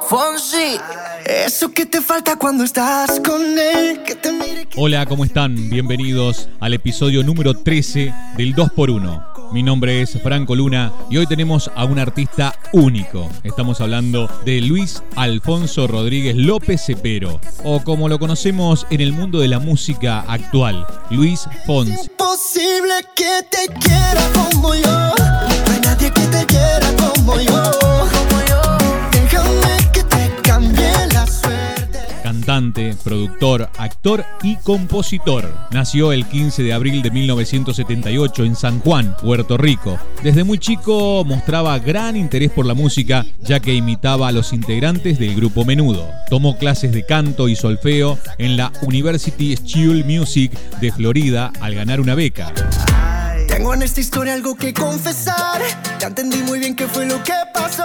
Fonsi, eso que te falta cuando estás con él. Hola, ¿cómo están? Bienvenidos al episodio número 13 del 2x1. Mi nombre es Franco Luna y hoy tenemos a un artista único. Estamos hablando de Luis Alfonso Rodríguez López Cepero, o como lo conocemos en el mundo de la música actual, Luis Fonsi. Imposible que te quiera como yo. No hay nadie que te quiera como yo. Cantante, productor, actor y compositor. Nació el 15 de abril de 1978 en San Juan, Puerto Rico. Desde muy chico mostraba gran interés por la música, ya que imitaba a los integrantes del grupo Menudo. Tomó clases de canto y solfeo en la University School Music de Florida al ganar una beca. Tengo en esta historia algo que confesar. Ya entendí muy bien qué fue lo que pasó.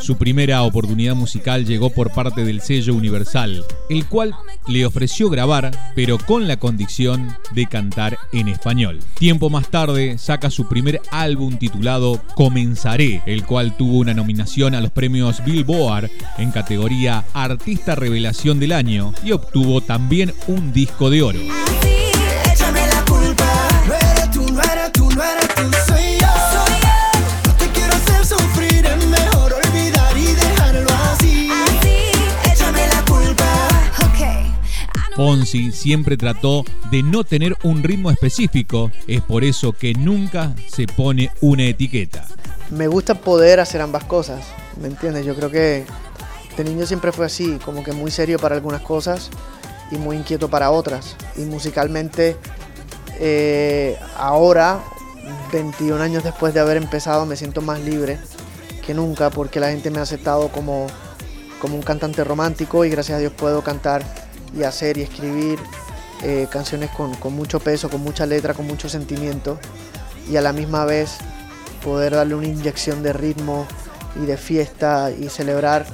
Su primera oportunidad musical llegó por parte del sello Universal, el cual le ofreció grabar, pero con la condición de cantar en español. Tiempo más tarde saca su primer álbum titulado Comenzaré, el cual tuvo una nominación a los premios Billboard en categoría Artista Revelación del Año y obtuvo también un disco de oro. Fonsi siempre trató de no tener un ritmo específico, es por eso que nunca se pone una etiqueta. Me gusta poder hacer ambas cosas, ¿me entiendes? Yo creo que de niño siempre fue así, como que muy serio para algunas cosas y muy inquieto para otras. Y musicalmente, eh, ahora, 21 años después de haber empezado, me siento más libre que nunca porque la gente me ha aceptado como, como un cantante romántico y gracias a Dios puedo cantar y hacer y escribir eh, canciones con, mucho peso, con mucha letra, con mucho sentimiento y a la misma vez poder darle una inyección de ritmo y de fiesta y celebrar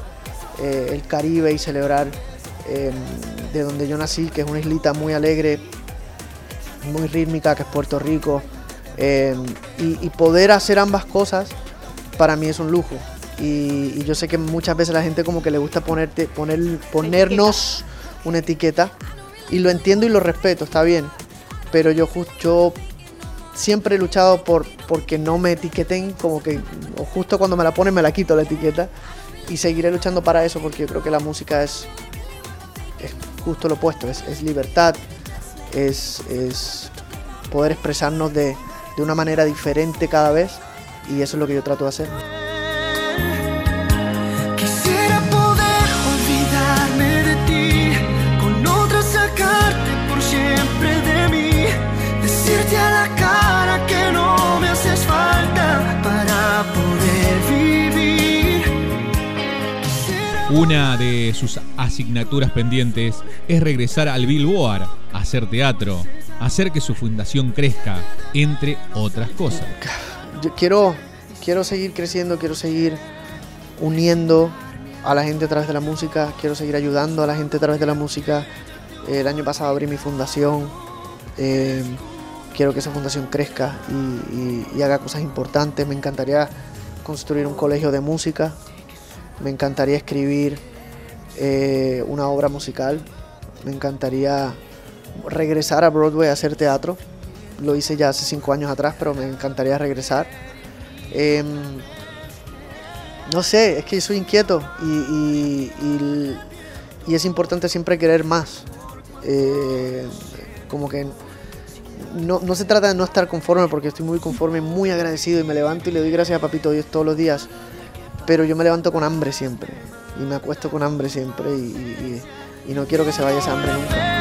eh, el Caribe y celebrar em, de donde yo nací, que es una islita muy alegre, muy rítmica, que es Puerto Rico. Em, y, poder hacer ambas cosas para mí es un lujo. Y, yo sé que muchas veces la gente como que le gusta ponerte, poner, ponernos una etiqueta y lo entiendo y lo respeto, está bien, pero yo, yo siempre he luchado por porque no me etiqueten, como que justo cuando me la ponen me la quito la etiqueta y seguiré luchando para eso porque yo creo que la música es, es justo lo opuesto, es, libertad, es, es, poder expresarnos de, de una manera diferente cada vez y eso es lo que yo trato de hacer. Una de sus asignaturas pendientes es regresar al Billboard, hacer teatro, hacer que su fundación crezca, entre otras cosas. Yo quiero, quiero seguir creciendo, quiero seguir uniendo a la gente a través de la música, quiero seguir ayudando a la gente a través de la música. El año pasado abrí mi fundación, eh, quiero que esa fundación crezca y haga cosas importantes. Me encantaría construir un colegio de música me encantaría escribir eh, una obra musical, me encantaría regresar a Broadway a hacer teatro. Lo hice ya hace cinco años atrás, pero me encantaría regresar. Em, no sé, es que soy inquieto y, es importante siempre querer más. Eh, como que no, no, se trata de no estar conforme, porque estoy muy conforme, muy agradecido y me levanto y le doy gracias a Papito Dios todos los días pero yo me levanto con hambre siempre y me acuesto con hambre siempre y, no quiero que se vaya esa hambre nunca.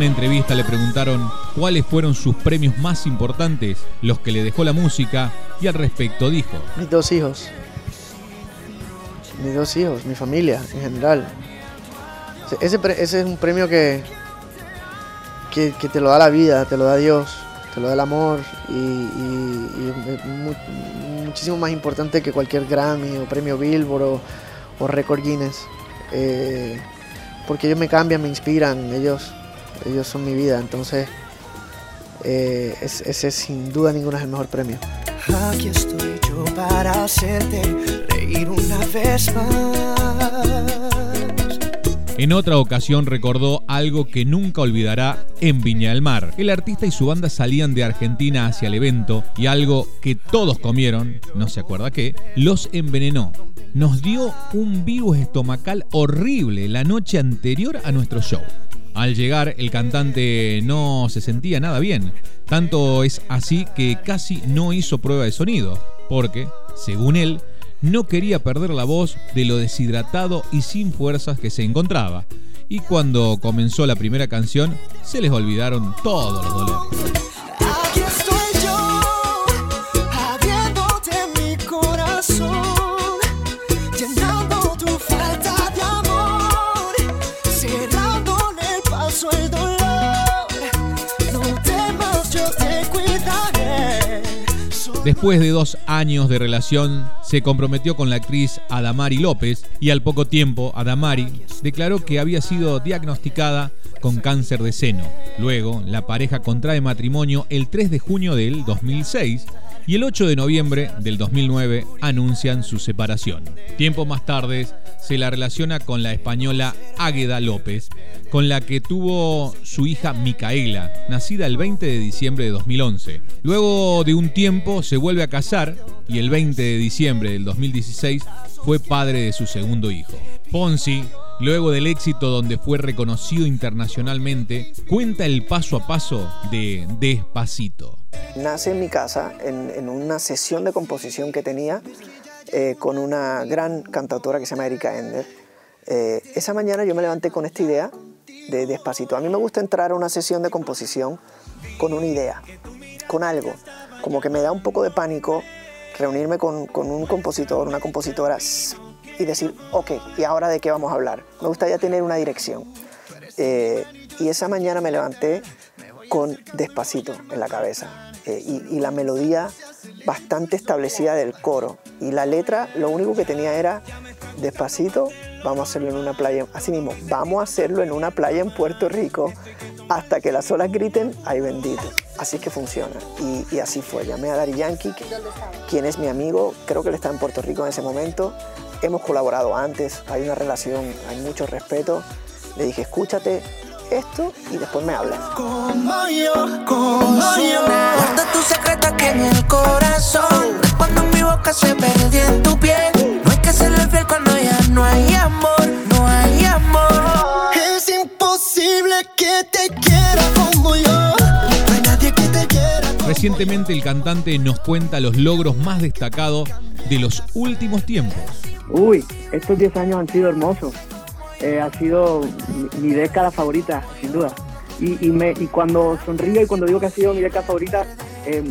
Una entrevista le preguntaron cuáles fueron sus premios más importantes, los que le dejó la música, y al respecto dijo: Mis dos hijos. Mis dos hijos, mi familia en general. Ese, es un premio que, que, te lo da la vida, te lo da Dios. te lo da el amor y, muchísimo más importante que cualquier Grammy o premio Billboard o, o Record Guinness. Eh, porque ellos me cambian, me inspiran, ellos, ellos son mi vida, entonces eh, ese sin duda ninguno es el mejor premio. Aquí estoy yo para hacerte reír una vez más. En otra ocasión recordó algo que nunca olvidará en Viña del Mar. El artista y su banda salían de Argentina hacia el evento y algo que todos comieron, no se acuerda qué, los envenenó. Nos dio un vivo estomacal horrible la noche anterior a nuestro show. Al llegar, el cantante no se sentía nada bien. Tanto es así que casi no hizo prueba de sonido, porque, según él, no quería perder la voz de lo deshidratado y sin fuerzas que se encontraba. Y cuando comenzó la primera canción, se les olvidaron todos los dolores. Después de dos años de relación, se comprometió con la actriz Adamari López y al poco tiempo Adamari declaró que había sido diagnosticada con cáncer de seno. Luego, la pareja contrae matrimonio el 3 de junio del 2006 y el 8 de noviembre del 2009 anuncian su separación. Tiempo más tarde se la relaciona con la española Águeda López, con la que tuvo su hija Micaela, nacida el 20 de diciembre de 2011. Luego de un tiempo se vuelve a casar y el 20 de diciembre del 2016 fue padre de su segundo hijo. Ponzi, luego del éxito donde fue reconocido internacionalmente, cuenta el paso a paso de Despacito. Nace en mi casa en, una sesión de composición que tenía eh, con una gran cantautora que se llama Erika Ender. Eh, esa mañana yo me levanté con esta idea de Despacito. A mí me gusta entrar a una sesión de composición con una idea, con algo. Como que me da un poco de pánico reunirme con, un compositor, una compositora y decir, ok, ¿y ahora de qué vamos a hablar? Me gustaría tener una dirección. Eh, y esa mañana me levanté con Despacito en la cabeza. Eh, y, la melodía bastante establecida del coro. Y la letra lo único que tenía era despacito, vamos a hacerlo en una playa, así mismo, vamos a hacerlo en una playa en Puerto Rico hasta que las olas griten, ay bendito. Así es que funciona. Y, así fue. Llamé a Dari Yankee, quien es mi amigo, creo que él está en Puerto Rico en ese momento. Hemos colaborado antes, hay una relación, hay mucho respeto. Le dije, escúchate, esto y después me hablas. Como yo, como yo. Guarda tu secreto aquí en el corazón. Cuando mi boca se perdió en tu piel. No hay que serle fiel cuando ya no hay amor, no hay amor. Es imposible que te quiera como yo. No hay nadie que te quiera. Recientemente el cantante nos cuenta los logros más destacados de los últimos tiempos. Uy, estos 10 años han sido hermosos. Eh, ha sido mi, década favorita, sin duda. Y, me, y cuando sonrío y cuando digo que ha sido mi década favorita, eh,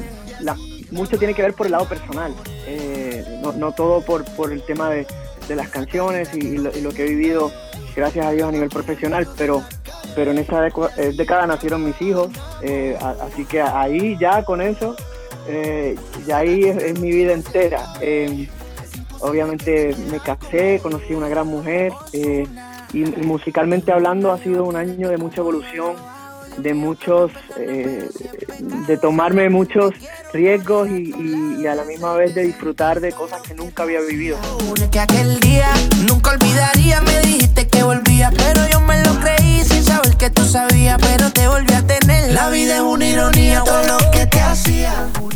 mucho tiene que ver por el lado personal, eh, no, todo por, por el tema de, de las canciones y, lo, que he vivido, gracias a Dios, a nivel profesional, pero, pero en esa década nacieron mis hijos, así que ahí ya con eso, ya ahí es, mi vida entera. obviamente me casé, conocí una gran mujer y, musicalmente hablando ha sido un año de mucha evolución, de muchos, eh, de tomarme muchos riesgos y, a la misma vez de disfrutar de cosas que nunca había vivido.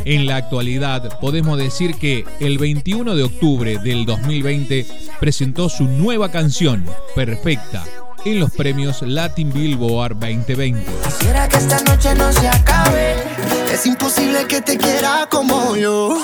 En la actualidad, podemos decir que el 21 de octubre del 2020 presentó su nueva canción, Perfecta, en los premios Latin Billboard 2020. Quisiera que esta noche no se acabe. Es imposible que te quiera como yo.